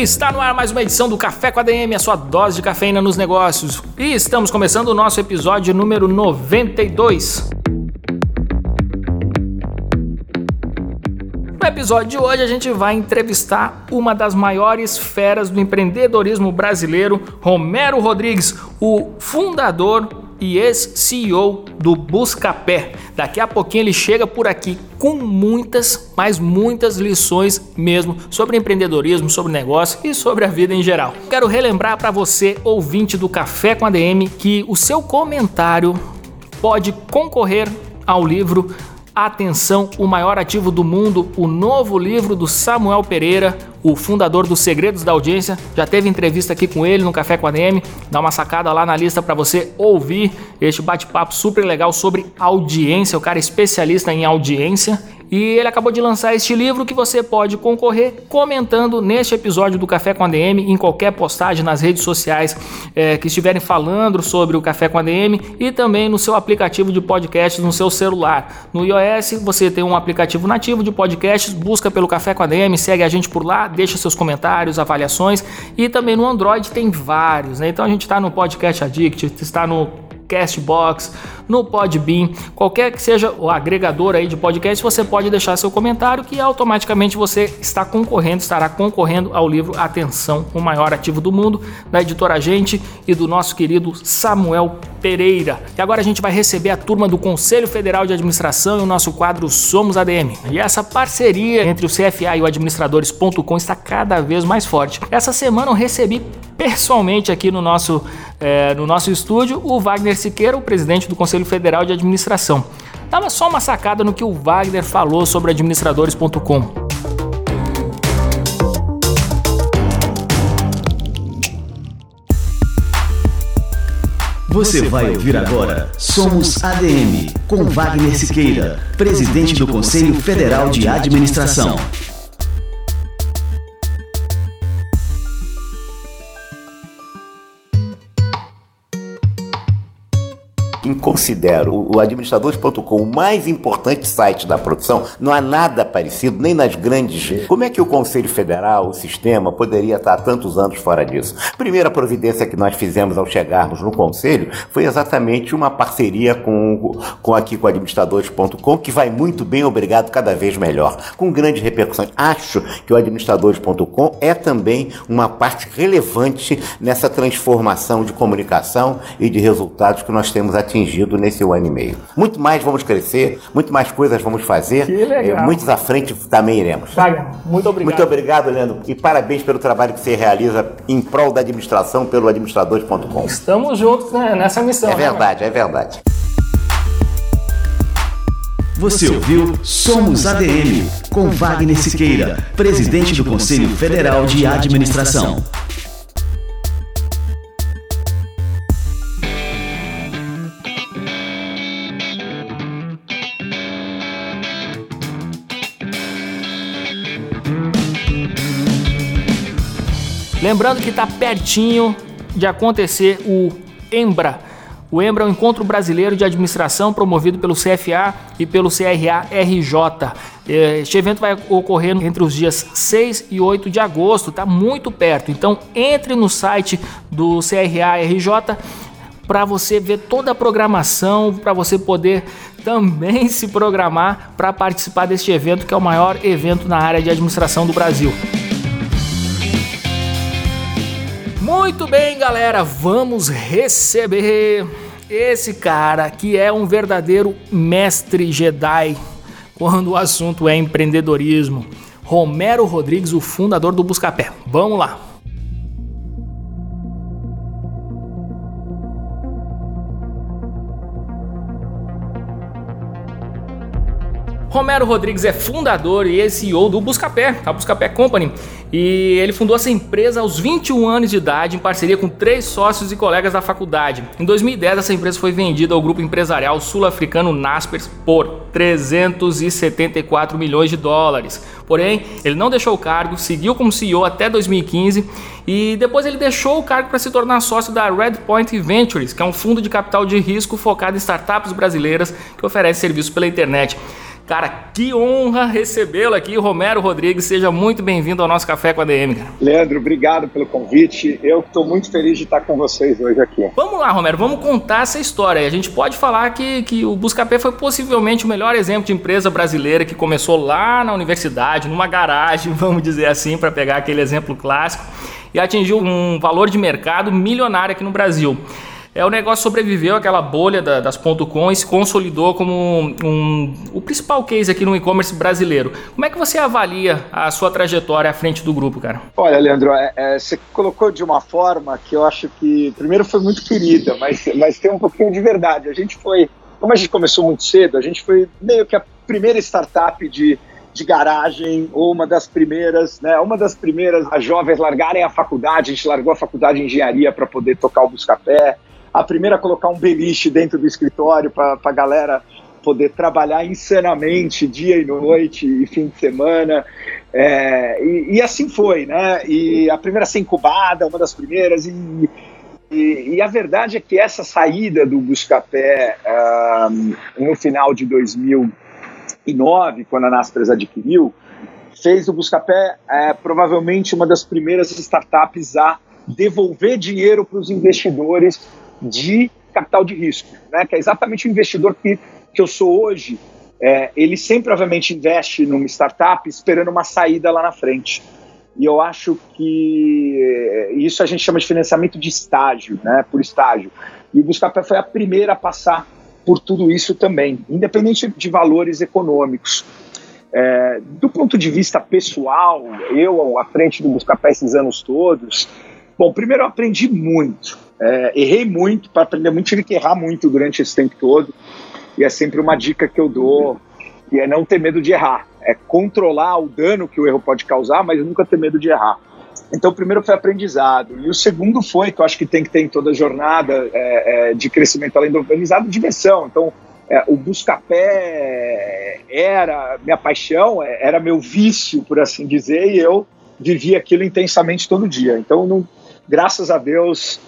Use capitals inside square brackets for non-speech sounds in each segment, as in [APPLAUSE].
Está no ar mais uma edição do Café com a DM, a sua dose de cafeína nos negócios. E estamos começando o nosso episódio número 92. No episódio de hoje a gente vai entrevistar uma das maiores feras do empreendedorismo brasileiro, Romero Rodrigues, o fundador e ex-CEO do Buscapé. Daqui a pouquinho ele chega por aqui com muitas, mas muitas lições mesmo sobre empreendedorismo, sobre negócio e sobre a vida em geral. Quero relembrar para você, ouvinte do Café com a DM, que o seu comentário pode concorrer ao livro Atenção, o maior ativo do mundo, o novo livro do Samuel Pereira, o fundador dos Segredos da Audiência. Já teve entrevista aqui com ele no Café com a DM. Dá uma sacada lá na lista para você ouvir este bate-papo super legal sobre audiência. O cara é especialista em audiência e ele acabou de lançar este livro que você pode concorrer comentando neste episódio do Café com a DM, em qualquer postagem nas redes sociais é, que estiverem falando sobre o Café com a DM e também no seu aplicativo de podcast no seu celular. No iOS você tem um aplicativo nativo de podcasts, busca pelo Café com a DM, segue a gente por lá, deixa seus comentários, avaliações e também no Android tem vários, né? Então a gente está no Podcast Addict, está no Castbox, no Podbean, qualquer que seja o agregador aí de podcast, você pode deixar seu comentário que automaticamente você está concorrendo, estará concorrendo ao livro Atenção, o maior ativo do mundo, da editora Gente e do nosso querido Samuel Pereira. E agora a gente vai receber a turma do Conselho Federal de Administração e o nosso quadro Somos ADM. E essa parceria entre o CFA e o administradores.com está cada vez mais forte. Essa semana eu recebi pessoalmente aqui no nosso, é, no nosso estúdio o Wagner Siqueira, o presidente do Conselho Federal de Administração. Dava só uma sacada no que o Wagner falou sobre administradores.com. Você vai ouvir agora Somos ADM, com Wagner Siqueira, presidente do Conselho Federal de Administração. Considero o administradores.com o mais importante site da produção, não há nada parecido, nem nas grandes. Como é que o Conselho Federal, o sistema, poderia estar há tantos anos fora disso? Primeira providência que nós fizemos ao chegarmos no Conselho foi exatamente uma parceria com, com aqui com administradores.com, que vai muito bem, obrigado, cada vez melhor, com grandes repercussões. Acho que o administradores.com é também uma parte relevante nessa transformação de comunicação e de resultados que nós temos atingido atingido nesse um ano e meio. Muito mais vamos crescer, muito mais coisas vamos fazer. Que legal. Muitos à frente também iremos. Wagner, muito obrigado. Muito obrigado, Leandro. E parabéns pelo trabalho que você realiza em prol da administração pelo administradores.com. Estamos juntos né, nessa missão. É né, verdade, né, é verdade. Você ouviu Somos ADM, com Wagner Siqueira, presidente do Conselho Federal de Administração. Lembrando que está pertinho de acontecer o EMBRA. O EMBRA é o Encontro Brasileiro de Administração promovido pelo CFA e pelo CRA-RJ. É, este evento vai ocorrer entre os dias 6 e 8 de agosto, está muito perto. Então entre no site do CRA-RJ para você ver toda a programação, para você poder também [LAUGHS] se programar para participar deste evento, que é o maior evento na área de administração do Brasil. Muito bem, galera, vamos receber esse cara que é um verdadeiro mestre Jedi quando o assunto é empreendedorismo. Romero Rodrigues, o fundador do Buscapé. Vamos lá. Romero Rodrigues é fundador e CEO do Buscapé, a Buscapé Company. E ele fundou essa empresa aos 21 anos de idade, em parceria com três sócios e colegas da faculdade. Em 2010, essa empresa foi vendida ao grupo empresarial sul-africano Naspers por 374 milhões de dólares. Porém, ele não deixou o cargo, seguiu como CEO até 2015 e depois ele deixou o cargo para se tornar sócio da Redpoint Ventures, que é um fundo de capital de risco focado em startups brasileiras que oferece serviços pela internet. Cara, que honra recebê-lo aqui, Romero Rodrigues. Seja muito bem-vindo ao nosso Café com a DM. Cara. Leandro, obrigado pelo convite. Eu estou muito feliz de estar com vocês hoje aqui. Vamos lá, Romero, vamos contar essa história. A gente pode falar que, que o Buscapé foi possivelmente o melhor exemplo de empresa brasileira que começou lá na universidade, numa garagem, [LAUGHS] vamos dizer assim, para pegar aquele exemplo clássico, e atingiu um valor de mercado milionário aqui no Brasil é, o negócio sobreviveu àquela bolha da, das .com e se consolidou como um, um, o principal case aqui no e-commerce brasileiro. Como é que você avalia a sua trajetória à frente do grupo, cara? Olha, Leandro, é, é, você colocou de uma forma que eu acho que, primeiro, foi muito querida, mas, mas tem um pouquinho de verdade. A gente foi, como a gente começou muito cedo, a gente foi meio que a primeira startup de de garagem, ou uma das primeiras, né, uma das primeiras as jovens largarem a faculdade, a gente largou a faculdade de engenharia para poder tocar o Buscapé, a primeira a colocar um beliche dentro do escritório para a galera poder trabalhar insanamente dia e noite e fim de semana. É, e, e, assim foi, né? E a primeira a ser incubada, uma das primeiras. E, e, e a verdade é que essa saída do Buscapé um, no final de 2009, quando a Naspers adquiriu, fez o Buscapé é, provavelmente uma das primeiras startups a devolver dinheiro para os investidores de capital de risco, né? que é exatamente o investidor que, que eu sou hoje. É, ele sempre, obviamente, investe numa startup esperando uma saída lá na frente. E eu acho que isso a gente chama de financiamento de estágio, né, por estágio. E o Buscapé foi a primeira a passar por tudo isso também, independente de valores econômicos. É, do ponto de vista pessoal, eu à frente do Buscapé esses anos todos, bom, primeiro eu aprendi muito. É, errei muito, para aprender muito, tive que errar muito durante esse tempo todo. E é sempre uma dica que eu dou, e é não ter medo de errar. É controlar o dano que o erro pode causar, mas nunca ter medo de errar. Então, o primeiro foi aprendizado. E o segundo foi, que eu acho que tem que ter em toda jornada é, é, de crescimento além do aprendizado, diversão. Então, é, o busca-pé era minha paixão, é, era meu vício, por assim dizer, e eu vivia aquilo intensamente todo dia. Então, não, graças a Deus,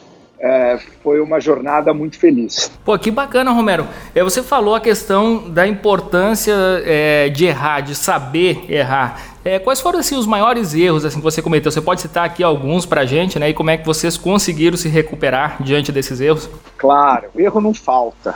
é, foi uma jornada muito feliz. Pô, que bacana, Romero. É, você falou a questão da importância é, de errar, de saber errar. É, quais foram assim, os maiores erros assim, que você cometeu? Você pode citar aqui alguns para a gente, né? E como é que vocês conseguiram se recuperar diante desses erros? Claro, erro não falta.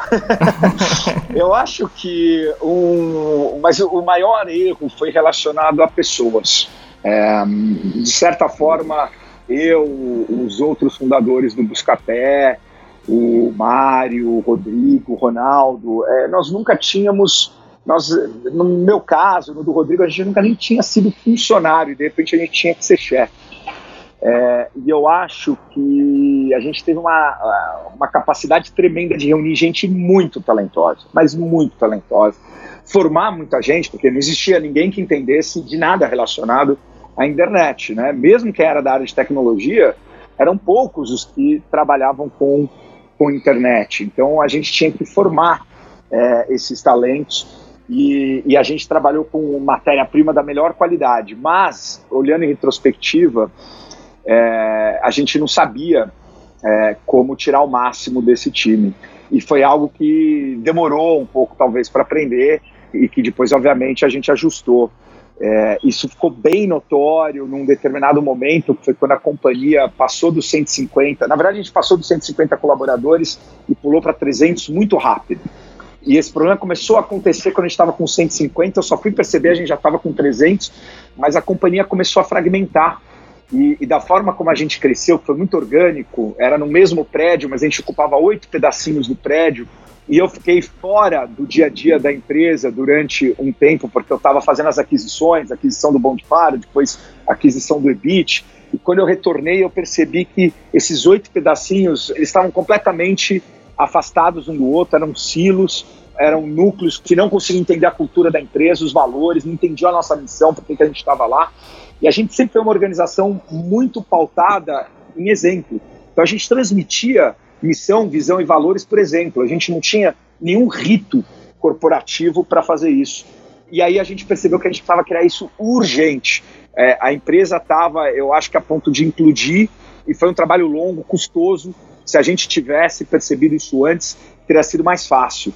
[LAUGHS] Eu acho que um, mas o maior erro foi relacionado a pessoas. É, de certa forma, eu, os outros fundadores do Buscapé, o Mário, o Rodrigo, o Ronaldo, é, nós nunca tínhamos, nós, no meu caso, no do Rodrigo, a gente nunca nem tinha sido funcionário de repente a gente tinha que ser chefe. É, e eu acho que a gente teve uma, uma capacidade tremenda de reunir gente muito talentosa, mas muito talentosa. Formar muita gente, porque não existia ninguém que entendesse de nada relacionado a internet, né? Mesmo quem era da área de tecnologia, eram poucos os que trabalhavam com, com internet. Então a gente tinha que formar é, esses talentos e, e, a gente trabalhou com matéria-prima da melhor qualidade. Mas, olhando em retrospectiva, é, a gente não sabia é, como tirar o máximo desse time. E foi algo que demorou um pouco, talvez, para aprender e que depois, obviamente, a gente ajustou. É, isso ficou bem notório num determinado momento, que foi quando a companhia passou dos 150. Na verdade, a gente passou dos 150 colaboradores e pulou para 300 muito rápido. E esse problema começou a acontecer quando a gente estava com 150. Eu só fui perceber, a gente já estava com 300, mas a companhia começou a fragmentar. E, e, da forma como a gente cresceu, foi muito orgânico, era no mesmo prédio, mas a gente ocupava oito pedacinhos do prédio e eu fiquei fora do dia a dia da empresa durante um tempo, porque eu estava fazendo as aquisições, aquisição do Bom de Faro, depois aquisição do EBIT, e quando eu retornei eu percebi que esses oito pedacinhos, eles estavam completamente afastados um do outro, eram silos, eram núcleos que não conseguiam entender a cultura da empresa, os valores, não entendiam a nossa missão, por que a gente estava lá. E a gente sempre foi uma organização muito pautada em exemplo. Então a gente transmitia missão, visão e valores por exemplo. A gente não tinha nenhum rito corporativo para fazer isso. E aí a gente percebeu que a gente precisava criar isso urgente. É, a empresa estava, eu acho que a ponto de implodir, e foi um trabalho longo, custoso. Se a gente tivesse percebido isso antes, teria sido mais fácil.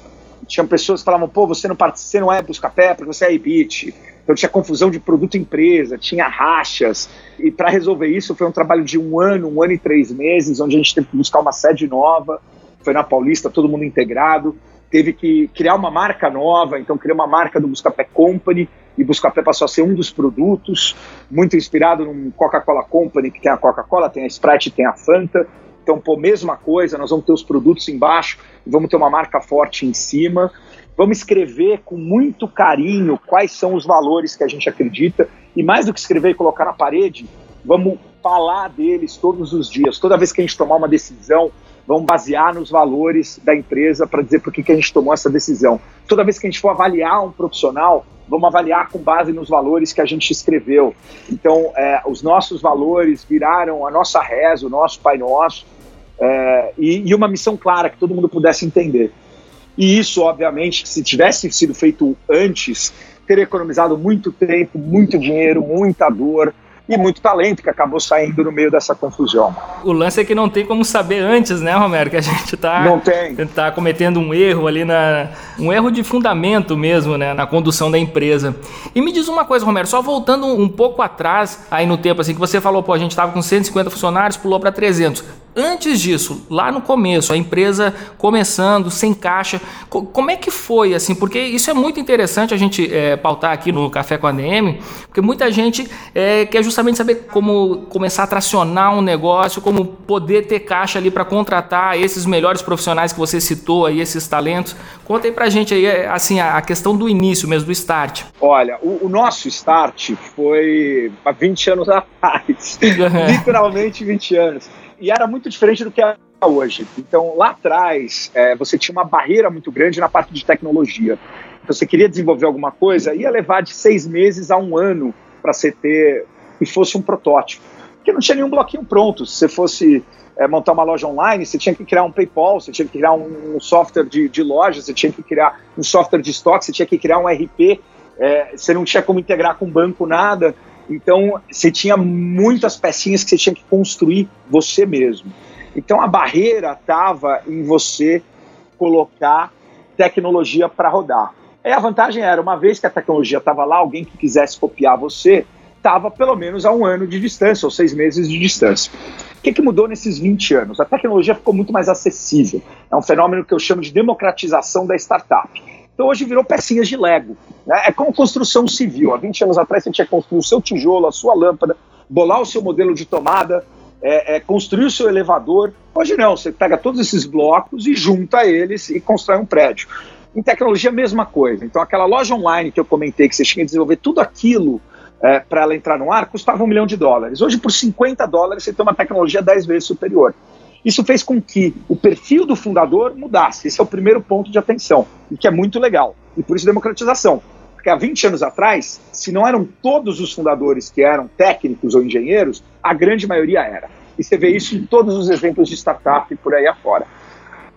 Tinha pessoas que falavam, pô, você não, você não é Buscapé porque você é EBIT. Então tinha confusão de produto empresa, tinha rachas. E para resolver isso foi um trabalho de um ano, um ano e três meses, onde a gente teve que buscar uma sede nova. Foi na Paulista, todo mundo integrado. Teve que criar uma marca nova, então criou uma marca do Buscapé Company, e Buscapé passou a ser um dos produtos, muito inspirado no Coca-Cola Company, que tem a Coca-Cola, tem a Sprite, tem a Fanta. Então, pô, mesma coisa, nós vamos ter os produtos embaixo, vamos ter uma marca forte em cima. Vamos escrever com muito carinho quais são os valores que a gente acredita e mais do que escrever e colocar na parede, vamos falar deles todos os dias. Toda vez que a gente tomar uma decisão, vamos basear nos valores da empresa para dizer por que, que a gente tomou essa decisão. Toda vez que a gente for avaliar um profissional, vamos avaliar com base nos valores que a gente escreveu. Então, é, os nossos valores viraram a nossa reza, o nosso Pai Nosso, é, e, e, uma missão clara que todo mundo pudesse entender. E isso, obviamente, se tivesse sido feito antes, teria economizado muito tempo, muito dinheiro, muita dor, e muito talento que acabou saindo no meio dessa confusão. O lance é que não tem como saber antes, né, Romero, que a gente está tá cometendo um erro ali na um erro de fundamento mesmo, né, na condução da empresa. E me diz uma coisa, Romero, só voltando um pouco atrás aí no tempo assim que você falou, pô, a gente estava com 150 funcionários, pulou para 300. Antes disso, lá no começo, a empresa começando, sem caixa, como é que foi assim? Porque isso é muito interessante a gente é, pautar aqui no Café com a DM, porque muita gente é, quer justamente saber como começar a tracionar um negócio, como poder ter caixa ali para contratar esses melhores profissionais que você citou aí, esses talentos. Conta aí pra gente aí, é, assim, a, questão do início mesmo, do start. Olha, o, o nosso start foi há 20 anos [LAUGHS] atrás, literalmente 20 anos e era muito diferente do que é hoje. Então, lá atrás, é, você tinha uma barreira muito grande na parte de tecnologia. Então, você queria desenvolver alguma coisa, ia levar de seis meses a um ano para você ter e fosse um protótipo. Porque não tinha nenhum bloquinho pronto. Se você fosse é, montar uma loja online, você tinha que criar um PayPal, você tinha que criar um, um software de, de, loja, você tinha que criar um software de estoque, você tinha que criar um RP, é, você não tinha como integrar com banco nada. Então, você tinha muitas pecinhas que você tinha que construir você mesmo. Então, a barreira estava em você colocar tecnologia para rodar. Aí a vantagem era, uma vez que a tecnologia estava lá, alguém que quisesse copiar você, estava pelo menos a um ano de distância, ou seis meses de distância. O que, que mudou nesses 20 anos? A tecnologia ficou muito mais acessível. É um fenômeno que eu chamo de democratização da startup. Então hoje virou pecinhas de Lego. Né? É como construção civil. Há 20 anos atrás você tinha que construir o seu tijolo, a sua lâmpada, bolar o seu modelo de tomada, é, é, construir o seu elevador. Hoje não, você pega todos esses blocos e junta eles e constrói um prédio. Em tecnologia, a mesma coisa. Então, aquela loja online que eu comentei, que você tinha que desenvolver tudo aquilo é, para ela entrar no ar, custava um milhão de dólares. Hoje, por 50 dólares, você tem uma tecnologia 10 vezes superior. Isso fez com que o perfil do fundador mudasse. Esse é o primeiro ponto de atenção, e que é muito legal. E por isso democratização. Porque há 20 anos atrás, se não eram todos os fundadores que eram técnicos ou engenheiros, a grande maioria era. E você vê isso em todos os exemplos de startup por aí afora.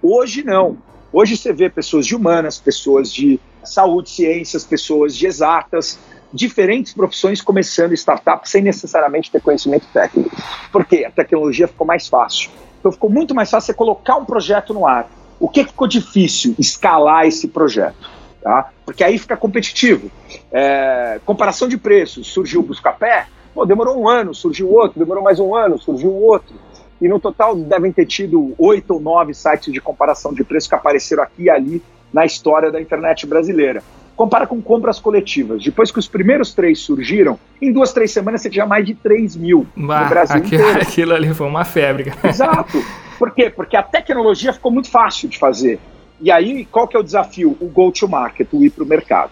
Hoje não. Hoje você vê pessoas de humanas, pessoas de saúde, ciências, pessoas de exatas, diferentes profissões começando startup sem necessariamente ter conhecimento técnico. Por quê? A tecnologia ficou mais fácil. Então ficou muito mais fácil você colocar um projeto no ar. O que ficou difícil? Escalar esse projeto. Tá? Porque aí fica competitivo. É, comparação de preços, surgiu o Buscapé, pô, demorou um ano, surgiu outro, demorou mais um ano, surgiu outro. E no total devem ter tido oito ou nove sites de comparação de preços que apareceram aqui e ali na história da internet brasileira. Compara com compras coletivas. Depois que os primeiros três surgiram, em duas, três semanas você tinha mais de 3 mil bah, no Brasil aquilo, inteiro. [LAUGHS] Aquilo ali foi uma febre. Exato. Por quê? Porque a tecnologia ficou muito fácil de fazer. E aí, qual que é o desafio? O go-to-market, o ir para o mercado.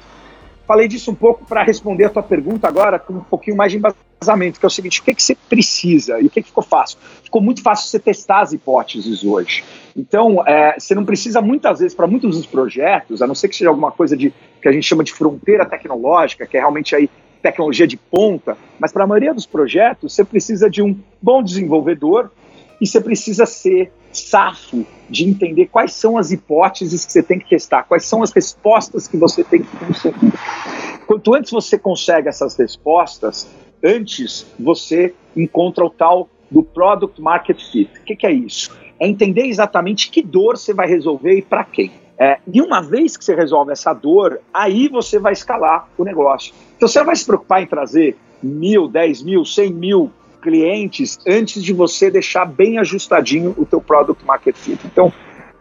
falei disso um pouco para responder a tua pergunta agora com um pouquinho mais de embasamento, que é o seguinte, o que, que você precisa e o que, que ficou fácil? Ficou muito fácil você testar as hipóteses hoje. Então, é, você não precisa muitas vezes, para muitos dos projetos, a não ser que seja alguma coisa de que a gente chama de fronteira tecnológica, que é realmente aí tecnologia de ponta, mas para a maioria dos projetos, você precisa de um bom desenvolvedor e você precisa ser safo de entender quais são as hipóteses que você tem que testar, quais são as respostas que você tem que conseguir. Quanto antes você consegue essas respostas, antes você encontra o tal do Product Market Fit. O que, que é isso? É entender exatamente que dor você vai resolver e para quem. É, e uma vez que você resolve essa dor, aí você vai escalar o negócio. Então você vai se preocupar em trazer mil, dez mil, cem mil clientes antes de você deixar bem ajustadinho o teu product market fit. Então,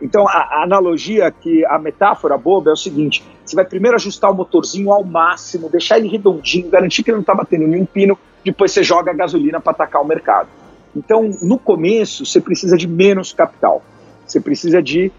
então a, a analogia que a metáfora boba é o seguinte: você vai primeiro ajustar o motorzinho ao máximo, deixar ele redondinho, garantir que ele não está batendo nenhum pino, depois você joga a gasolina para atacar o mercado. Então, no começo, você precisa de menos capital. Você precisa de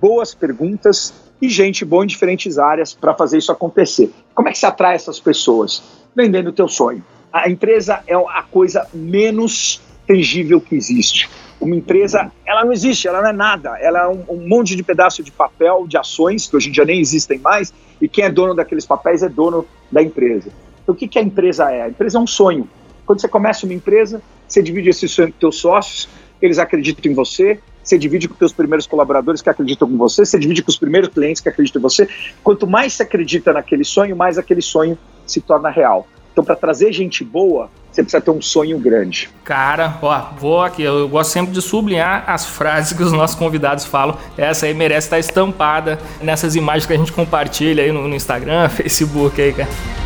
boas perguntas e gente boa em diferentes áreas para fazer isso acontecer. Como é que se atrai essas pessoas? Vendendo o teu sonho. A empresa é a coisa menos tangível que existe. Uma empresa, ela não existe, ela não é nada. Ela é um, um, monte de pedaço de papel, de ações, que hoje em dia nem existem mais, e quem é dono daqueles papéis é dono da empresa. Então, o que, que a empresa é? A empresa é um sonho. Quando você começa uma empresa, você divide esse sonho com seus sócios, eles acreditam em você, você divide com os seus primeiros colaboradores que acreditam em você, você divide com os primeiros clientes que acreditam em você. Quanto mais você acredita naquele sonho, mais aquele sonho se torna real. Então, para trazer gente boa, você precisa ter um sonho grande. Cara, ó, vou aqui, eu gosto sempre de sublinhar as frases que os nossos convidados falam. Essa aí merece estar estampada nessas imagens que a gente compartilha aí no, no Instagram, [LAUGHS] Facebook aí, cara.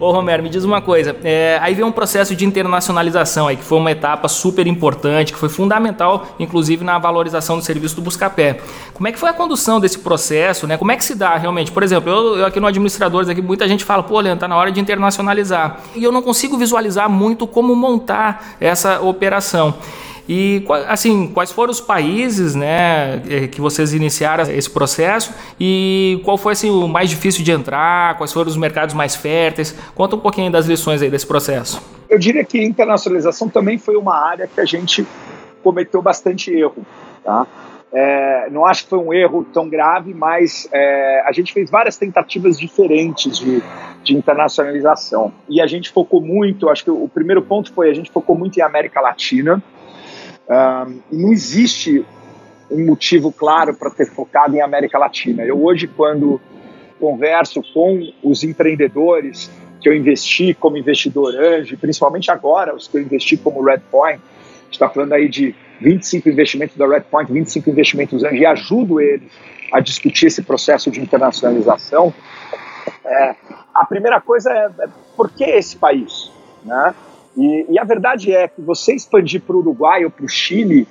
Ô Romero, me diz uma coisa. É, aí vem um processo de internacionalização aí, que foi uma etapa super importante, que foi fundamental, inclusive, na valorização do serviço do Buscapé. Como é que foi a condução desse processo, né? Como é que se dá realmente? Por exemplo, eu, eu aqui no Administradores, aqui, muita gente fala, pô, Leandro, tá na hora de internacionalizar. E eu não consigo visualizar muito como montar essa operação. E assim, quais foram os países, né, eh, que vocês iniciaram esse processo e qual foi assim o mais difícil de entrar? Quais foram os mercados mais férteis? Conta um pouquinho das lições aí desse processo. Eu diria que internacionalização também foi uma área que a gente cometeu bastante erro, tá? É, não acho que foi um erro tão grave, mas é, a gente fez várias tentativas diferentes de, de, internacionalização. E a gente focou muito, acho que o primeiro ponto foi a gente focou muito em América Latina, não existe um motivo claro para ter focado em América Latina. Eu hoje, quando converso com os empreendedores que eu investi como investidor anjo, principalmente agora os que eu investi como Redpoint, está falando aí de 25 investimentos da Redpoint, 25 investimentos anjo, e ajudo eles a discutir esse processo de internacionalização. É, a primeira coisa é, é por que esse país? Né? E, e a verdade é que você expandir para o Uruguai ou para o Chile,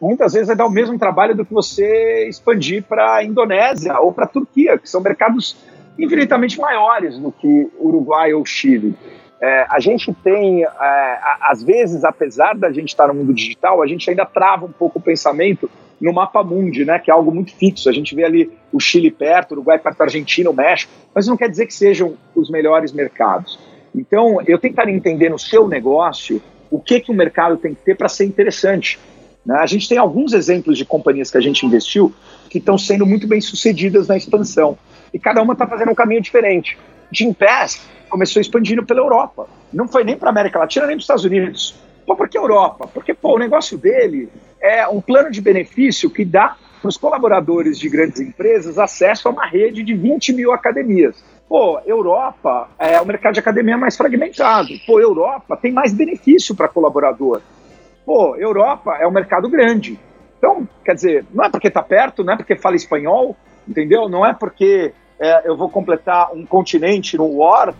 muitas vezes vai dar o mesmo trabalho do que você expandir para a Indonésia ou para a Turquia, que são mercados infinitamente maiores do que Uruguai ou Chile. É, a gente tem, é, às vezes, apesar da gente estar no mundo digital, a gente ainda trava um pouco o pensamento no mapa mundi, né, que é algo muito fixo. A gente vê ali o Chile perto, o Uruguai perto da Argentina, o México, mas não quer dizer que sejam os melhores mercados. Então, eu tentar entender no seu negócio o que, que o mercado tem que ter para ser interessante. Né? A gente tem alguns exemplos de companhias que a gente investiu que estão sendo muito bem sucedidas na expansão. E cada uma está fazendo um caminho diferente. Gimpass começou expandindo pela Europa. Não foi nem para a América Latina, nem para os Estados Unidos. Pô, por que Europa? Porque pô, o negócio dele é um plano de benefício que dá para os colaboradores de grandes empresas acesso a uma rede de 20 mil academias. Pô, Europa é o mercado de academia mais fragmentado. Pô, Europa tem mais benefício para colaborador. Pô, Europa é um mercado grande. Então, quer dizer, não é porque está perto, não é porque fala espanhol, entendeu? Não é porque é, eu vou completar um continente no War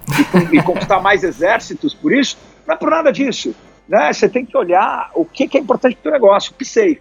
e, e conquistar [LAUGHS] mais exércitos por isso. Não é por nada disso. Né? Você tem que olhar o que, que é importante para o negócio. PSafe.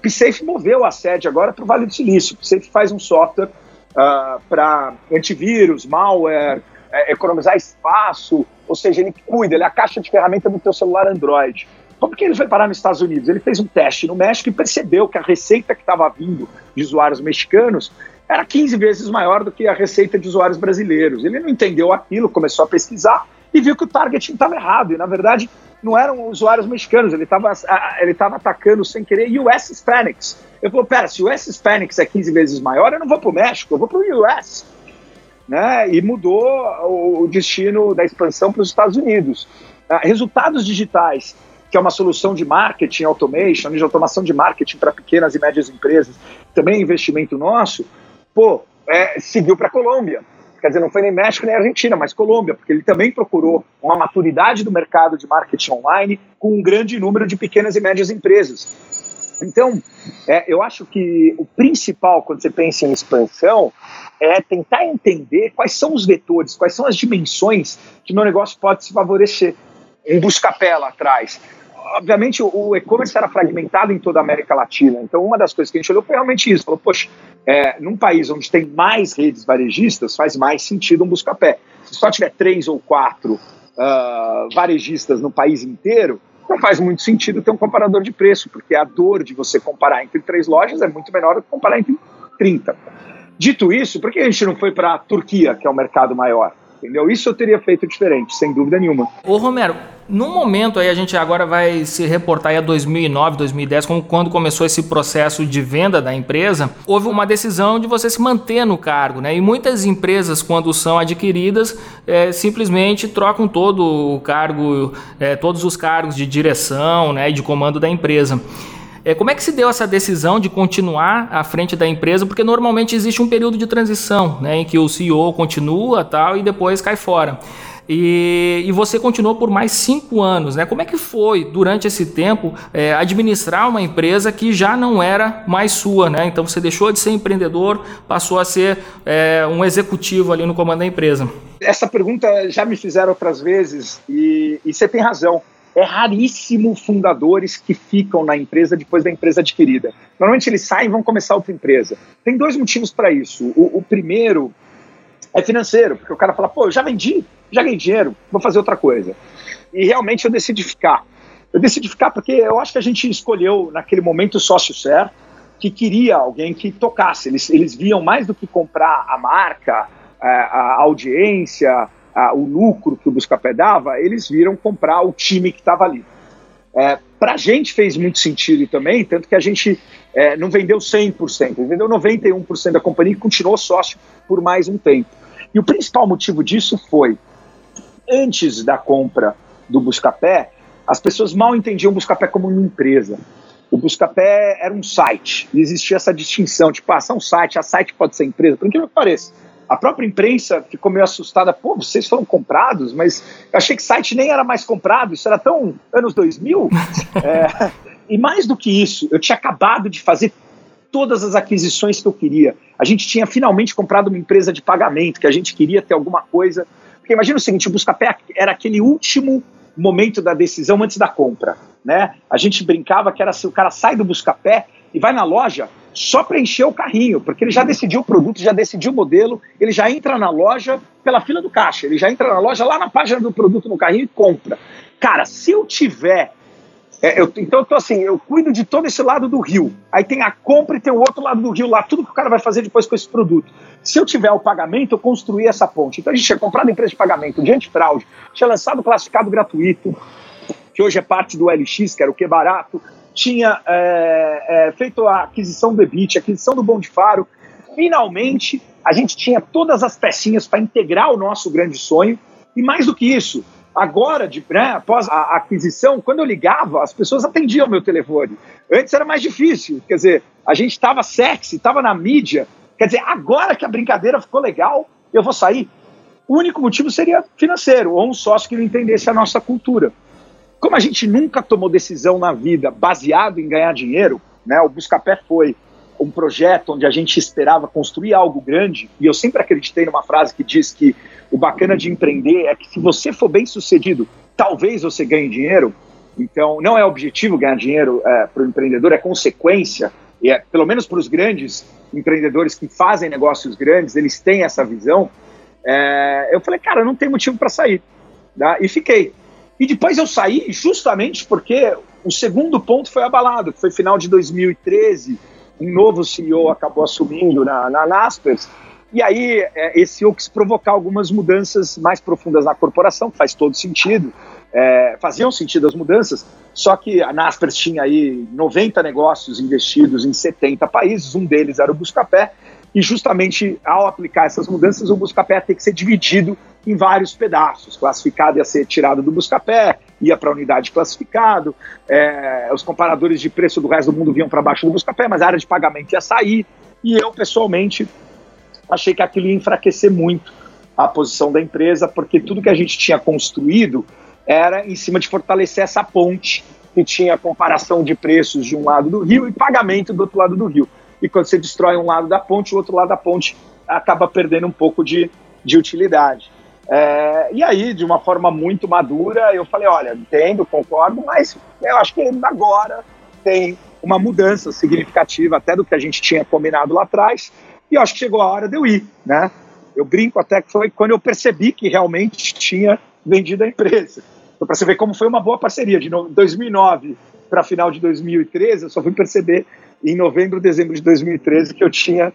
PSafe moveu a sede agora para o Vale do Silício. PSafe faz um software uh, ah, para antivírus, malware, é, economizar espaço, ou seja, ele cuida, ele é a caixa de ferramenta do teu celular Android. Por que ele foi parar nos Estados Unidos? Ele fez um teste no México e percebeu que a receita que estava vindo de usuários mexicanos era 15 vezes maior do que a receita de usuários brasileiros. Ele não entendeu aquilo, começou a pesquisar e viu que o targeting estava errado. E, na verdade, não eram usuários mexicanos, ele estava ele tava atacando sem querer US Hispanics. Eu falei, pera, se o US Hispanics é 15 vezes maior, eu não vou para o México, eu vou para o US. Né? E mudou o destino da expansão para os Estados Unidos. Ah, resultados digitais, que é uma solução de marketing, automation, de automação de marketing para pequenas e médias empresas, também é investimento nosso, pô, é, seguiu para a Colômbia quer dizer, não foi nem México nem Argentina, mas Colômbia, porque ele também procurou uma maturidade do mercado de marketing online com um grande número de pequenas e médias empresas. Então, é, eu acho que o principal quando você pensa em expansão é tentar entender quais são os vetores, quais são as dimensões que meu negócio pode se favorecer. Um busca-pé lá atrás obviamente, o, e-commerce era fragmentado em toda a América Latina. Então, uma das coisas que a gente olhou foi realmente isso. Falou, poxa, é, num país onde tem mais redes varejistas, faz mais sentido um busca-pé. Se só tiver três ou quatro uh, varejistas no país inteiro, não faz muito sentido ter um comparador de preço, porque a dor de você comparar entre três lojas é muito menor do que comparar entre 30. Dito isso, por que a gente não foi para a Turquia, que é o mercado maior? Entendeu? Isso eu teria feito diferente, sem dúvida nenhuma. Ô Romero, no momento aí a gente agora vai se reportar a 2009, 2010, como quando começou esse processo de venda da empresa, houve uma decisão de você se manter no cargo, né? E muitas empresas, quando são adquiridas, é, simplesmente trocam todo o cargo, é, todos os cargos de direção, né, e de comando da empresa. É, como é que se deu essa decisão de continuar à frente da empresa? Porque normalmente existe um período de transição, né, em que o CEO continua tal e depois cai fora. E, e, você continuou por mais cinco anos, né? Como é que foi durante esse tempo é, administrar uma empresa que já não era mais sua, né? Então você deixou de ser empreendedor, passou a ser é, um executivo ali no comando da empresa. Essa pergunta já me fizeram outras vezes e, e você tem razão é raríssimo fundadores que ficam na empresa depois da empresa adquirida. Normalmente eles saem e vão começar outra empresa. Tem dois motivos para isso. O, o, primeiro é financeiro, porque o cara fala, pô, eu já vendi, já ganhei dinheiro, vou fazer outra coisa. E realmente eu decidi ficar. Eu decidi ficar porque eu acho que a gente escolheu naquele momento o sócio certo, que queria alguém que tocasse. Eles, eles viam mais do que comprar a marca, a, a audiência, o lucro que o Buscapé dava, eles viram comprar o time que estava ali. É, para a gente fez muito sentido também, tanto que a gente é, não vendeu 100%, vendeu 91% da companhia e continuou sócio por mais um tempo. E o principal motivo disso foi, antes da compra do Buscapé, as pessoas mal entendiam o Buscapé como uma empresa. O Buscapé era um site, e existia essa distinção, tipo, ah, um site, a site pode ser empresa, por incrível que pareça. A própria imprensa ficou meio assustada. Pô, vocês foram comprados, mas eu achei que site nem era mais comprado. Isso era tão anos 2000. [LAUGHS] é, e mais do que isso, eu tinha acabado de fazer todas as aquisições que eu queria. A gente tinha finalmente comprado uma empresa de pagamento, que a gente queria ter alguma coisa. Porque imagina o seguinte, o Buscapé era aquele último momento da decisão antes da compra. Né? A gente brincava que era se o cara sai do Buscapé e vai na loja, só para encher o carrinho, porque ele já decidiu o produto, já decidiu o modelo, ele já entra na loja pela fila do caixa, ele já entra na loja lá na página do produto no carrinho e compra. Cara, se eu tiver. É, eu, então eu tô assim, eu cuido de todo esse lado do rio. Aí tem a compra e tem o outro lado do rio lá, tudo que o cara vai fazer depois com esse produto. Se eu tiver o pagamento, eu construí essa ponte. Então a gente tinha comprado empresa de pagamento de antifraude, tinha lançado o classificado gratuito, que hoje é parte do LX, que era o que barato, tinha é, é, feito a aquisição do EBIT, a aquisição do Bom de Faro. Finalmente, a gente tinha todas as pecinhas para integrar o nosso grande sonho. E mais do que isso, agora, de, né, após a aquisição, quando eu ligava, as pessoas atendiam meu telefone. Antes era mais difícil, quer dizer, a gente estava sexy, estava na mídia. Quer dizer, agora que a brincadeira ficou legal, eu vou sair. O único motivo seria financeiro, ou um sócio que não entendesse a nossa cultura. Como a gente nunca tomou decisão na vida baseado em ganhar dinheiro, né? O Buscapé foi um projeto onde a gente esperava construir algo grande, e eu sempre acreditei numa frase que diz que o bacana de empreender é que se você for bem sucedido, talvez você ganhe dinheiro. Então, não é objetivo ganhar dinheiro é, para o empreendedor, é consequência. E é, pelo menos para os grandes empreendedores que fazem negócios grandes, eles têm essa visão. É, eu falei, cara, não tem motivo para sair. Tá? E fiquei. E depois eu saí justamente porque O segundo ponto foi abalado, foi final de 2013, um novo CEO acabou assumindo na, na Naspers, e aí é, esse quis provocar algumas mudanças mais profundas na corporação, que faz todo sentido, é, faziam sentido as mudanças, só que a Naspers tinha aí 90 negócios investidos em 70 países, um deles era o Buscapé, e justamente ao aplicar essas mudanças, o Buscapé tem que ser dividido em vários pedaços. Classificado ia ser tirado do Buscapé, ia para a unidade classificado, é, os comparadores de preço do resto do mundo vinham para baixo do Buscapé, mas a área de pagamento ia sair. E eu, pessoalmente, achei que aquilo ia enfraquecer muito a posição da empresa, porque tudo que a gente tinha construído era em cima de fortalecer essa ponte que tinha comparação de preços de um lado do rio e pagamento do outro lado do rio e quando você destrói um lado da ponte, o outro lado da ponte acaba perdendo um pouco de, de utilidade. É, e aí, de uma forma muito madura, eu falei: olha, entendo, concordo, mas eu acho que agora tem uma mudança significativa até do que a gente tinha combinado lá atrás, e eu acho que chegou a hora de eu ir, né? Eu brinco até que foi quando eu percebi que realmente tinha vendido a empresa. Então, para você ver como foi uma boa parceria, de 2009 para final de 2013, eu só fui perceber em novembro, dezembro de 2013 que eu tinha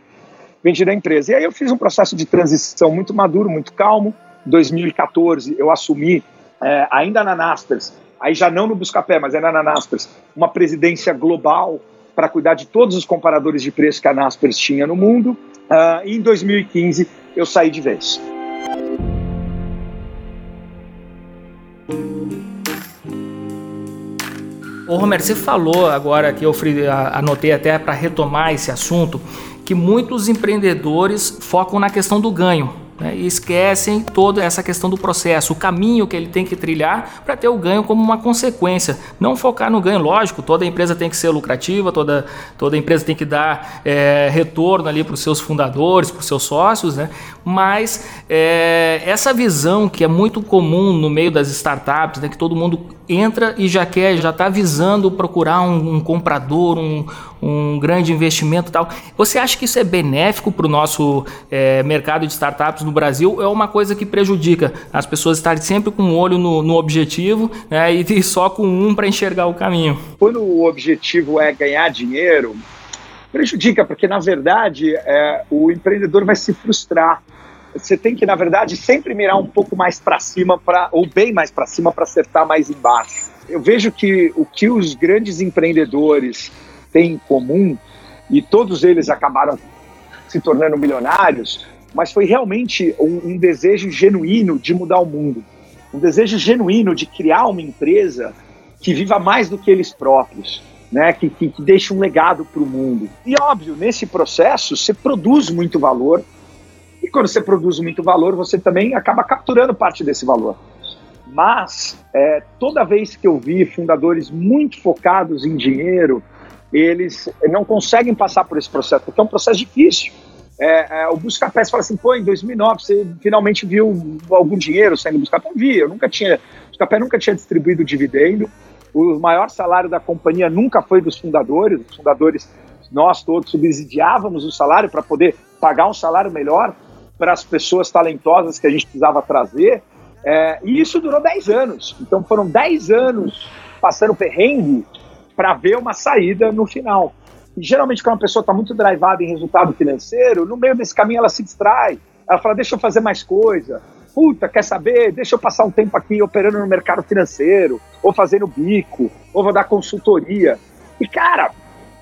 vendido a empresa. E aí eu fiz um processo de transição muito maduro, muito calmo. Em 2014 eu assumi, é, ainda na Naspers, aí já não no Buscapé, mas ainda na Naspers, uma presidência global para cuidar de todos os comparadores de preço que a Naspers tinha no mundo. Uh, e em 2015 eu saí de vez. Ô Romero, você falou agora que eu anotei até para retomar esse assunto, que muitos empreendedores focam na questão do ganho né, e esquecem toda essa questão do processo, o caminho que ele tem que trilhar para ter o ganho como uma consequência. Não focar no ganho, lógico, toda empresa tem que ser lucrativa, toda, toda empresa tem que dar é, retorno ali para os seus fundadores, para os seus sócios, né? mas é, essa visão que é muito comum no meio das startups, né, que todo mundo entra e já quer, já está visando procurar um, um comprador, um, um, grande investimento tal. Você acha que isso é benéfico para o nosso é, mercado de startups no Brasil? É uma coisa que prejudica as pessoas estarem sempre com o um olho no, no objetivo né, e, só com um para enxergar o caminho? Quando o objetivo é ganhar dinheiro, prejudica, porque na verdade é, o empreendedor vai se frustrar você tem que, na verdade, sempre mirar um pouco mais para cima, pra, ou bem mais para cima, para acertar mais embaixo. Eu vejo que o que os grandes empreendedores têm em comum, e todos eles acabaram se tornando milionários, mas foi realmente um, um desejo genuíno de mudar o mundo. Um desejo genuíno de criar uma empresa que viva mais do que eles próprios. Né, que, que, que deixe um legado para o mundo. E óbvio, nesse processo você produz muito valor, e quando você produz muito valor, você também acaba capturando parte desse valor. Mas é, toda vez que eu vi fundadores muito focados em dinheiro, eles não conseguem passar por esse processo, porque é um processo difícil. É, é, o Buscapé fala assim, pô, em 2009 você finalmente viu algum dinheiro saindo do Buscapé? Não vi, eu nunca tinha, o Buscapé nunca tinha distribuído dividendo, o maior salário da companhia nunca foi dos fundadores, os fundadores, nós todos subsidiávamos o salário para poder pagar um salário melhor para as pessoas talentosas que a gente precisava trazer. É, e isso durou 10 anos. Então foram 10 anos passando perrengue para ver uma saída no final. E geralmente, quando uma pessoa está muito drivada em resultado financeiro, no meio desse caminho ela se distrai. Ela fala: deixa eu fazer mais coisa. Puta, quer saber? Deixa eu passar um tempo aqui operando no mercado financeiro, ou fazendo bico, ou vou dar consultoria. E, cara,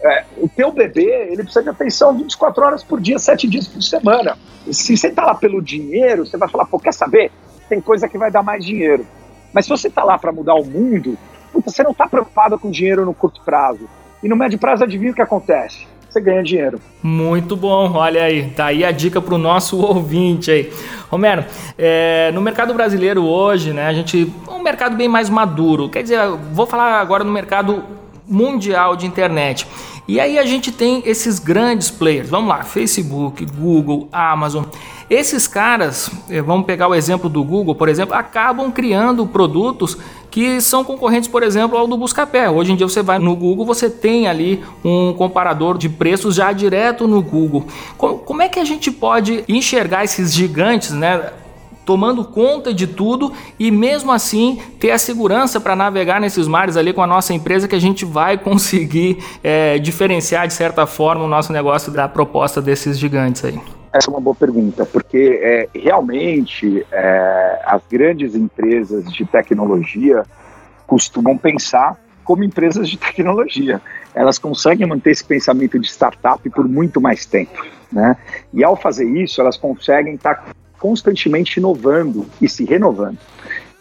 é, o teu bebê, ele precisa de atenção 24 horas por dia, 7 dias por semana. Se você está lá pelo dinheiro, você vai falar, pô, quer saber? Tem coisa que vai dar mais dinheiro. Mas se você está lá para mudar o mundo, puta, você não está preocupado com dinheiro no curto prazo. E no médio prazo, adivinha o que acontece? Você ganha dinheiro. Muito bom, olha aí, tá aí a dica para o nosso [LAUGHS] ouvinte aí. Romero, é, no mercado brasileiro hoje, né, a gente, um mercado bem mais maduro, quer dizer, vou falar agora no mercado mundial de internet. E aí a gente tem esses grandes players, vamos lá, Facebook, Google, Amazon. Esses caras, eh, vamos pegar o exemplo do Google, por exemplo, acabam criando produtos que são concorrentes, por exemplo, ao do Buscapé. Hoje em dia você vai no Google, você tem ali um comparador de preços já direto no Google. Como é que a gente pode enxergar esses gigantes, né? Tomando conta de tudo e mesmo assim ter a segurança para navegar nesses mares ali com a nossa empresa que a gente vai [LAUGHS] conseguir é, diferenciar de certa forma o nosso negócio da proposta desses gigantes aí? Essa é uma boa pergunta, porque é, realmente é, as grandes empresas de tecnologia costumam pensar como empresas de tecnologia. Elas conseguem manter esse pensamento de startup por muito mais tempo. Né? E ao fazer isso, elas conseguem estar constantemente inovando e se renovando.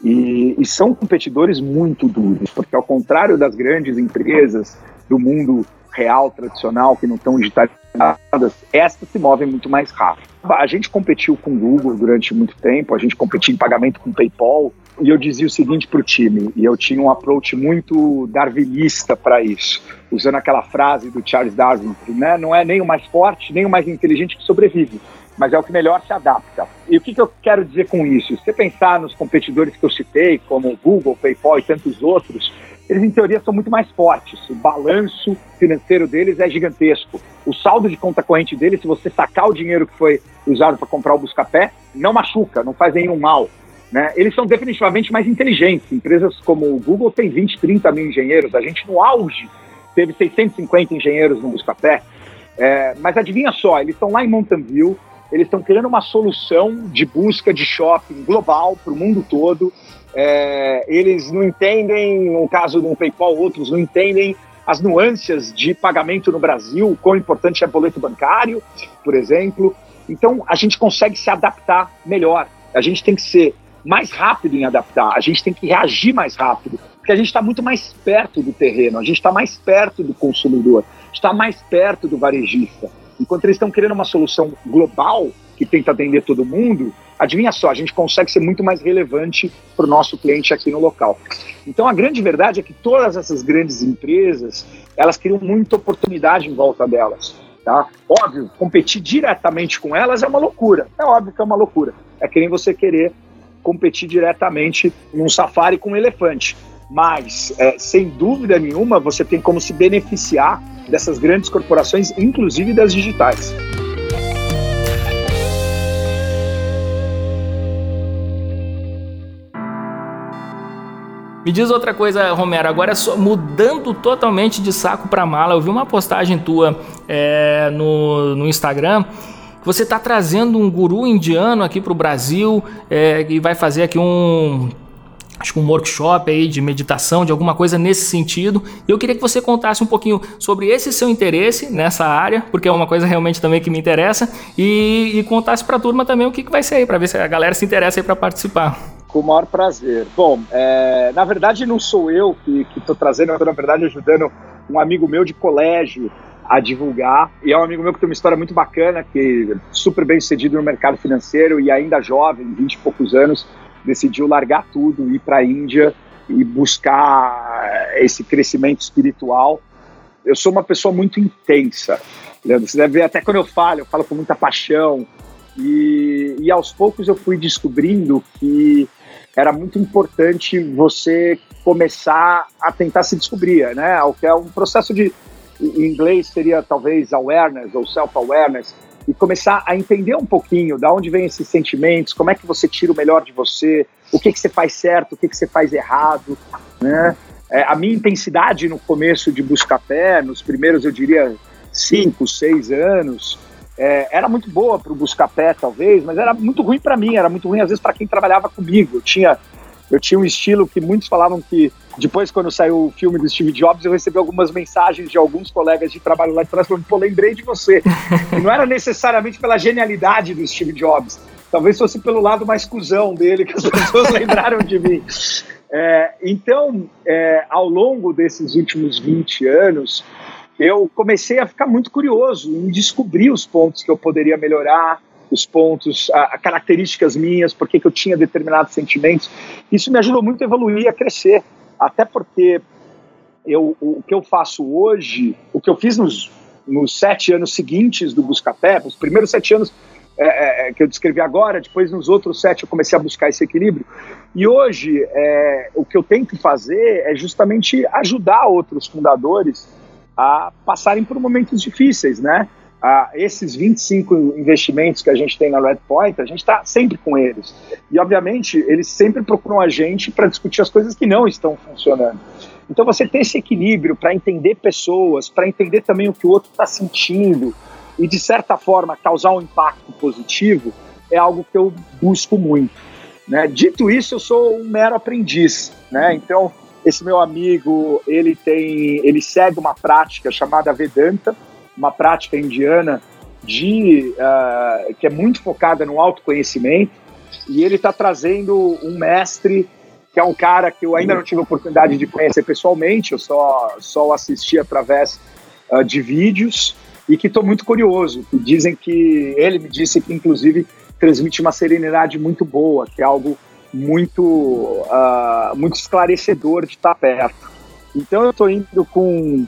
E, e, são competidores muito duros, porque ao contrário das grandes empresas do mundo real, tradicional, que não estão digitalizadas, estas se movem muito mais rápido. A gente competiu com o Google durante muito tempo, a gente competia em pagamento com o PayPal, e eu dizia o seguinte para o time, e eu tinha um approach muito darwinista para isso, usando aquela frase do Charles Darwin, né? não é nem o mais forte, nem o mais inteligente que sobrevive, mas é o que melhor se adapta. E o que, que eu quero dizer com isso? Se você pensar nos competidores que eu citei, como Google, PayPal e tantos outros, eles em teoria são muito mais fortes. O balanço financeiro deles é gigantesco. O saldo de conta corrente deles, se você sacar o dinheiro que foi usado para comprar o Buscapé, não machuca, não faz nenhum mal. Né? Eles são definitivamente mais inteligentes. Empresas como o Google têm 20, 30 mil engenheiros. A gente, no auge, teve 650 engenheiros no Buscapé. É, mas adivinha só, eles estão lá em Mountain View, eles estão criando uma solução de busca de shopping global para o mundo todo. É, eles não entendem, no caso do PayPal, outros não entendem as nuances de pagamento no Brasil, quão importante é boleto bancário, por exemplo. Então, a gente consegue se adaptar melhor. A gente tem que ser mais rápido em adaptar, a gente tem que reagir mais rápido, porque a gente está muito mais perto do terreno, a gente está mais perto do consumidor, está mais perto do varejista. Enquanto eles estão querendo uma solução global que tenta atender todo mundo, adivinha só, a gente consegue ser muito mais relevante para o nosso cliente aqui no local. Então a grande verdade é que todas essas grandes empresas, elas criam muita oportunidade em volta delas. Tá? Óbvio, competir diretamente com elas é uma loucura. É óbvio que é uma loucura. É que nem você querer competir diretamente num safari com um elefante. Mas, é, sem dúvida nenhuma, você tem como se beneficiar dessas grandes corporações, inclusive das digitais. Me diz outra coisa, Romero, agora só mudando totalmente de saco para mala, eu vi uma postagem tua é, no, no Instagram você está trazendo um guru indiano aqui para o Brasil é, e vai fazer aqui um acho que um workshop aí de meditação, de alguma coisa nesse sentido. Eu queria que você contasse um pouquinho sobre esse seu interesse nessa área, porque é uma coisa realmente também que me interessa, e, e contasse para a turma também o que, que vai ser aí, para ver se a galera se interessa aí para participar. Com o maior prazer. Bom, é, na verdade não sou eu que estou trazendo, eu estou na verdade ajudando um amigo meu de colégio a divulgar. E é um amigo meu que tem uma história muito bacana, que é super bem sucedido no mercado financeiro e ainda jovem, 20 e poucos anos, decidiu largar tudo, ir para a Índia e buscar esse crescimento espiritual. Eu sou uma pessoa muito intensa, Leandro. Você deve ver até quando eu falo, eu falo com muita paixão. E, e aos poucos eu fui descobrindo que era muito importante você começar a tentar se descobrir, né? O que é um processo de, em inglês seria talvez awareness ou self-awareness, e começar a entender um pouquinho de onde vem esses sentimentos, como é que você tira o melhor de você, o que, que você faz certo, o que, que você faz errado, né? É, a minha intensidade no começo de Buscapé, nos primeiros, eu diria, cinco, seis anos, é, era muito boa para o Buscapé, talvez, mas era muito ruim para mim, era muito ruim, às vezes, para quem trabalhava comigo. Eu tinha, eu tinha um estilo que muitos falavam que depois, quando saiu o filme do Steve Jobs, eu recebi algumas mensagens de alguns colegas de trabalho lá de trás falando, pô, lembrei de você. e não era necessariamente pela genialidade do Steve Jobs, talvez fosse pelo lado mais cuzão dele, que as [LAUGHS] pessoas lembraram de mim. É, então, é, ao longo desses últimos 20 anos, eu comecei a ficar muito curioso em descobrir os pontos que eu poderia melhorar, os pontos, a, a características minhas, por que eu tinha determinados sentimentos. Isso me ajudou muito a evoluir, a crescer. Até porque eu, o que eu faço hoje, o que eu fiz nos, nos sete anos seguintes do Buscapé, os primeiros sete anos é, é, é, que eu descrevi agora, depois nos outros sete eu comecei a buscar esse equilíbrio. E hoje é, o que eu tento fazer é justamente ajudar outros fundadores a passarem por momentos difíceis, né? Ah, esses 25 investimentos que a gente tem na Redpoint, a gente está sempre com eles. E, obviamente, eles sempre procuram a gente para discutir as coisas que não estão funcionando. Então, você ter esse equilíbrio para entender pessoas, para entender também o que o outro está sentindo e, de certa forma, causar um impacto positivo, é algo que eu busco muito. Né? Dito isso, eu sou um mero aprendiz. Né? Então, esse meu amigo, ele tem, ele segue uma prática chamada Vedanta, uma prática indiana de uh, que é muito focada no autoconhecimento e ele está trazendo um mestre que é um cara que eu ainda não tive a oportunidade de conhecer pessoalmente, eu só só assisti através uh, de vídeos e que estou muito curioso. Dizem que ele me disse que inclusive transmite uma serenidade muito boa, que é algo muito uh, muito esclarecedor de estar perto. Então eu estou indo com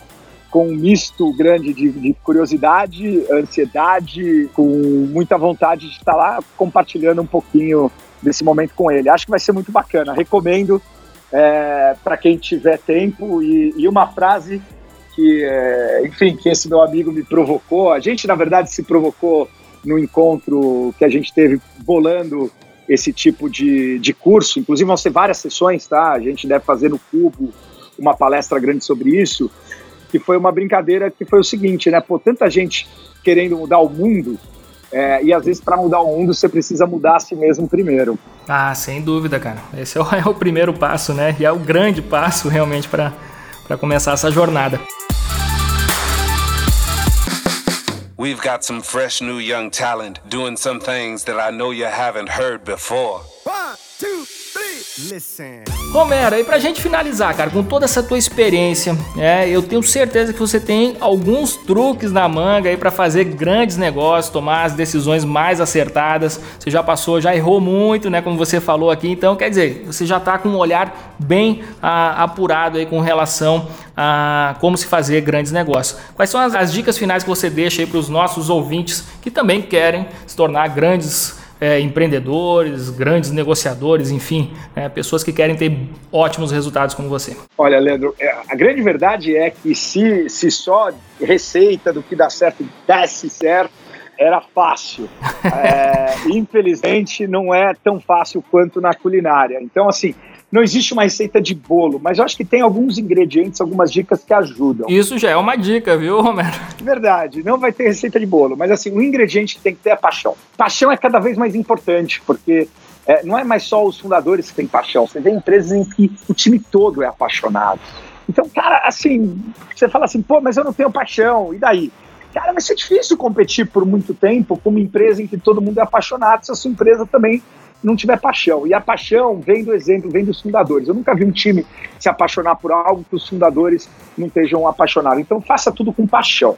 com um misto grande de, de, curiosidade, ansiedade, com muita vontade de estar lá compartilhando um pouquinho desse momento com ele. Acho que vai ser muito bacana. Recomendo é, para quem tiver tempo e, e uma frase que, é, enfim, que esse meu amigo me provocou. A gente, na verdade, se provocou no encontro que a gente teve bolando esse tipo de, de curso. Inclusive, vão ser várias sessões, tá? A gente deve fazer no Cubo uma palestra grande sobre isso que foi uma brincadeira que foi o seguinte, né? Pô, tanta gente querendo mudar o mundo, é, e às vezes para mudar o mundo você precisa mudar a si mesmo primeiro. Ah, sem dúvida, cara. Esse é o, [LAUGHS] é o primeiro passo, né? E é o grande passo realmente para começar essa jornada. We've got some fresh new young talent doing some things that I know you haven't heard before. One, two, Listen. Romero, e pra gente finalizar, cara, com toda essa tua experiência, é, eu tenho certeza que você tem alguns truques na manga aí para fazer grandes negócios, tomar as decisões mais acertadas. Você já passou, já errou muito, né, como você falou aqui, então quer dizer, você já tá com um olhar bem apurado aí com relação a como se fazer grandes negócios. Quais são as, as dicas finais que você deixa aí para os nossos ouvintes que também querem se tornar grandes é, empreendedores, grandes negociadores, enfim, é, pessoas que querem ter ótimos resultados como você? Olha, Leandro, é, a grande verdade é que se, se só receita do que dá certo desse certo, era fácil. [LAUGHS] É, infelizmente, não é tão fácil quanto na culinária. Então, assim, não existe uma receita de bolo, mas eu acho que tem alguns ingredientes, algumas dicas que ajudam. Isso já é uma dica, viu, Romero? Verdade, não vai ter receita de bolo, mas assim, o um ingrediente que tem que ter é paixão. Paixão é cada vez mais importante, porque é, não é mais só os fundadores que têm paixão, você vê empresas em que o time todo é apaixonado. Então, cara, assim, você fala assim, pô, mas eu não tenho paixão, e daí? Cara, vai ser difícil competir por muito tempo com uma empresa em que todo mundo é apaixonado, se a sua empresa também não tiver paixão. E a paixão vem do exemplo, vem dos fundadores. Eu nunca vi um time se apaixonar por algo que os fundadores não estejam apaixonados. Então faça tudo com paixão.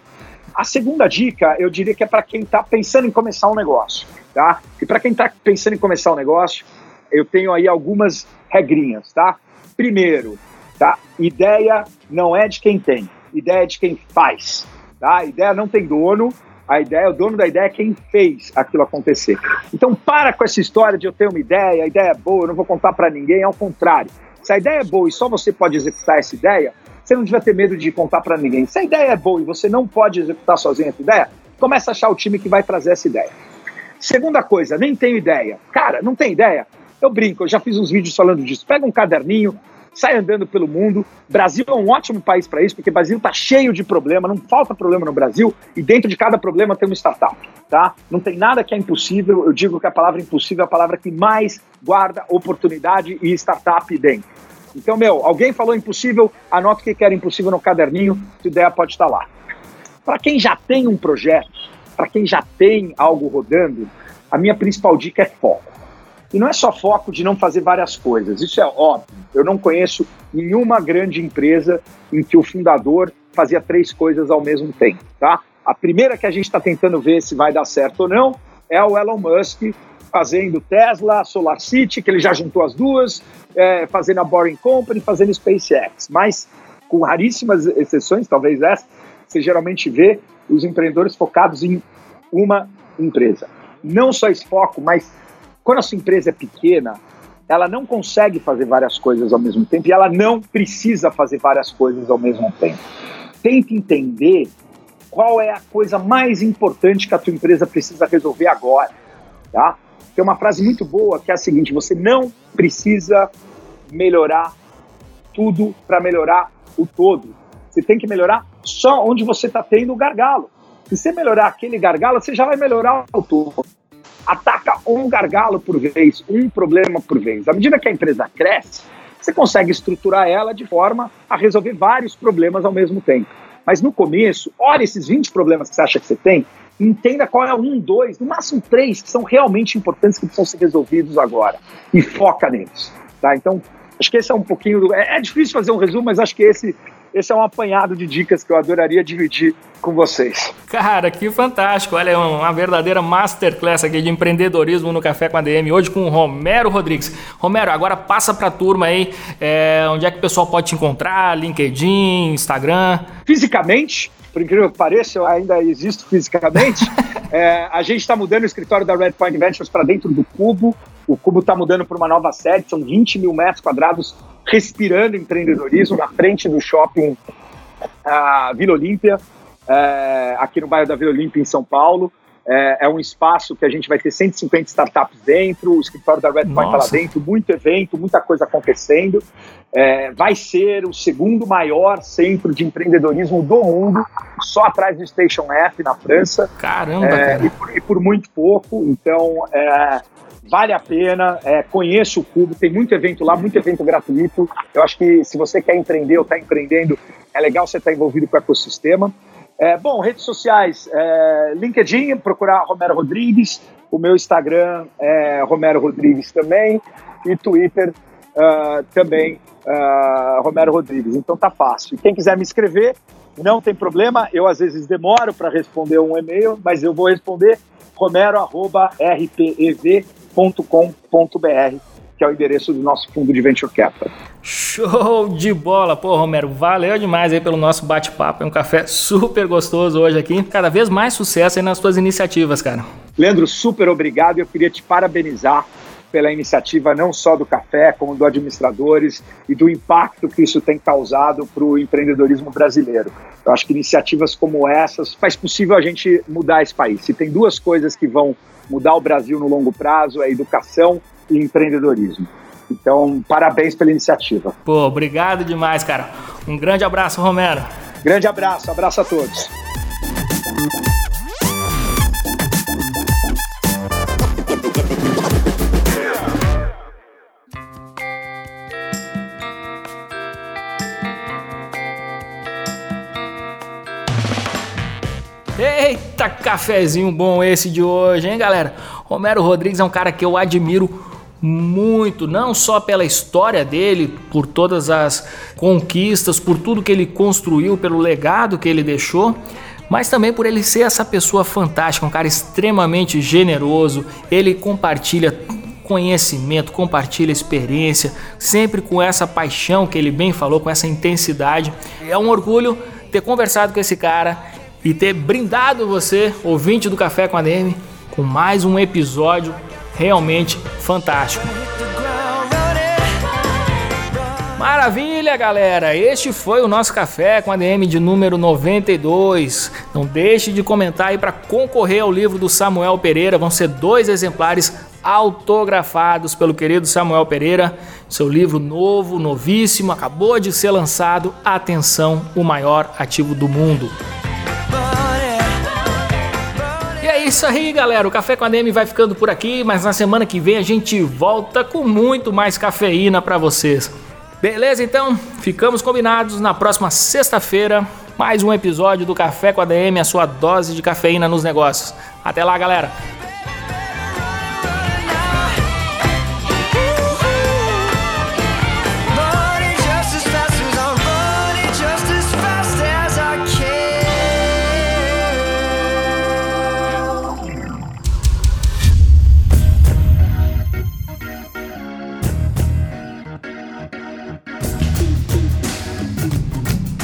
A segunda dica, eu diria que é para quem está pensando em começar um negócio, tá? E para quem está pensando em começar um negócio, eu tenho aí algumas regrinhas, tá? Primeiro, tá? Ideia não é de quem tem, ideia é de quem faz, tá? Ideia não tem dono, a ideia, o dono da ideia é quem fez aquilo acontecer. Então para com essa história de eu ter uma ideia, a ideia é boa, eu não vou contar para ninguém, ao contrário. Se a ideia é boa e só você pode executar essa ideia, você não devia ter medo de contar para ninguém. Se a ideia é boa e você não pode executar sozinho essa ideia, começa a achar o time que vai trazer essa ideia. Segunda coisa, nem tenho ideia. Cara, não tem ideia? Eu brinco, eu já fiz uns vídeos falando disso. Pega um caderninho, sai andando pelo mundo. Brasil é um ótimo país para isso, porque o Brasil está cheio de problema, não falta problema no Brasil, e dentro de cada problema tem uma startup, tá? Não tem nada que é impossível, eu digo que a palavra impossível é a palavra que mais guarda oportunidade e startup dentro. Então, meu, alguém falou impossível, anota o que era impossível no caderninho, a ideia pode estar lá. Para quem já tem um projeto, para quem já tem algo rodando, a minha principal dica é foco. E não é só foco de não fazer várias coisas, isso é óbvio. Eu não conheço nenhuma grande empresa em que o fundador fazia três coisas ao mesmo tempo, tá? A primeira que a gente está tentando ver se vai dar certo ou não é o Elon Musk fazendo Tesla, Solar City, que ele já juntou as duas, é, fazendo a Boring Company, fazendo SpaceX. Mas, com raríssimas exceções, talvez essa, você geralmente vê os empreendedores focados em uma empresa. Não só esse foco, mas quando a sua empresa é pequena, ela não consegue fazer várias coisas ao mesmo tempo e ela não precisa fazer várias coisas ao mesmo tempo. Tente entender qual é a coisa mais importante que a tua empresa precisa resolver agora, tá? Tem uma frase muito boa que é a seguinte: você não precisa melhorar tudo para melhorar o todo. Você tem que melhorar só onde você está tendo o gargalo. Se você melhorar aquele gargalo, você já vai melhorar o todo. Ataca um gargalo por vez, um problema por vez. À medida que a empresa cresce, você consegue estruturar ela de forma a resolver vários problemas ao mesmo tempo. Mas no começo, olha esses 20 problemas que você acha que você tem, entenda qual é um, dois, no máximo três que são realmente importantes que precisam ser resolvidos agora e foca neles. Tá? Então, acho que esse é um pouquinho. É, é difícil fazer um resumo, mas acho que esse esse é um apanhado de dicas que eu adoraria dividir com vocês. Cara, que fantástico! Olha, é uma verdadeira masterclass aqui de empreendedorismo no Café com a DM, hoje com o Romero Rodrigues. Romero, agora passa para a turma aí, é, onde é que o pessoal pode te encontrar, LinkedIn, Instagram? Fisicamente, por incrível que pareça, eu ainda existo fisicamente. [LAUGHS] é, a gente está mudando o escritório da Red Point Ventures para dentro do Cubo. O Cubo está mudando para uma nova sede, são 20 mil metros quadrados respirando empreendedorismo na frente do shopping a Vila Olímpia, é, aqui no bairro da Vila Olímpia, em São Paulo. É, é, um espaço que a gente vai ter 150 startups dentro, o escritório da Red Point está lá dentro, muito evento, muita coisa acontecendo. É, vai ser o segundo maior centro de empreendedorismo do mundo, só atrás do Station F na França. Caramba! Cara. E, por, e, por, muito pouco. Então, vale a pena, é, conheça o Cubo, tem muito evento lá, muito evento gratuito. Eu acho que se você quer empreender ou está empreendendo, é legal você estar tá envolvido com o ecossistema. É, bom, redes sociais, é, LinkedIn, procurar Romero Rodrigues, o meu Instagram é Romero Rodrigues também, e Twitter uh, também, uh, Romero Rodrigues. Então tá fácil. Quem quiser me escrever, não tem problema, eu às vezes demoro para responder um e-mail, mas eu vou responder romero.rpev venture.com.br, que é o endereço do nosso fundo de venture capital. Show de bola! Pô, Romero, valeu demais aí pelo nosso bate-papo. É um café super gostoso hoje aqui. Cada vez mais sucesso aí nas suas iniciativas, cara. Leandro, super obrigado. Eu queria te parabenizar pela iniciativa não só do café, como do administradores e do impacto que isso tem causado para o empreendedorismo brasileiro. Eu acho que iniciativas como essas faz possível a gente mudar esse país. Se tem duas coisas que vão mudar o Brasil no longo prazo é educação e empreendedorismo. Então, parabéns pela iniciativa. Pô, obrigado demais, cara. Um grande abraço, Romero. Grande abraço, abraço a todos. Eita, cafezinho bom esse de hoje, hein, galera? Romero Rodrigues é um cara que eu admiro muito, não só pela história dele, por todas as conquistas, por tudo que ele construiu, pelo legado que ele deixou, mas também por ele ser essa pessoa fantástica, um cara extremamente generoso. Ele compartilha conhecimento, compartilha experiência, sempre com essa paixão que ele bem falou, com essa intensidade. É um orgulho ter conversado com esse cara e ter brindado você, ouvinte do Café com a com mais um episódio realmente fantástico. Maravilha, galera! Este foi o nosso café com a DM de número 92. Não deixe de comentar aí para concorrer ao livro do Samuel Pereira. Vão ser dois exemplares autografados pelo querido Samuel Pereira. Seu livro novo, novíssimo, acabou de ser lançado. Atenção, o maior ativo do mundo isso aí, galera. O Café com a DM vai ficando por aqui, mas na semana que vem a gente volta com muito mais cafeína para vocês. Beleza? Então, ficamos combinados na próxima sexta-feira, mais um episódio do Café com a DM, a sua dose de cafeína nos negócios. Até lá, galera.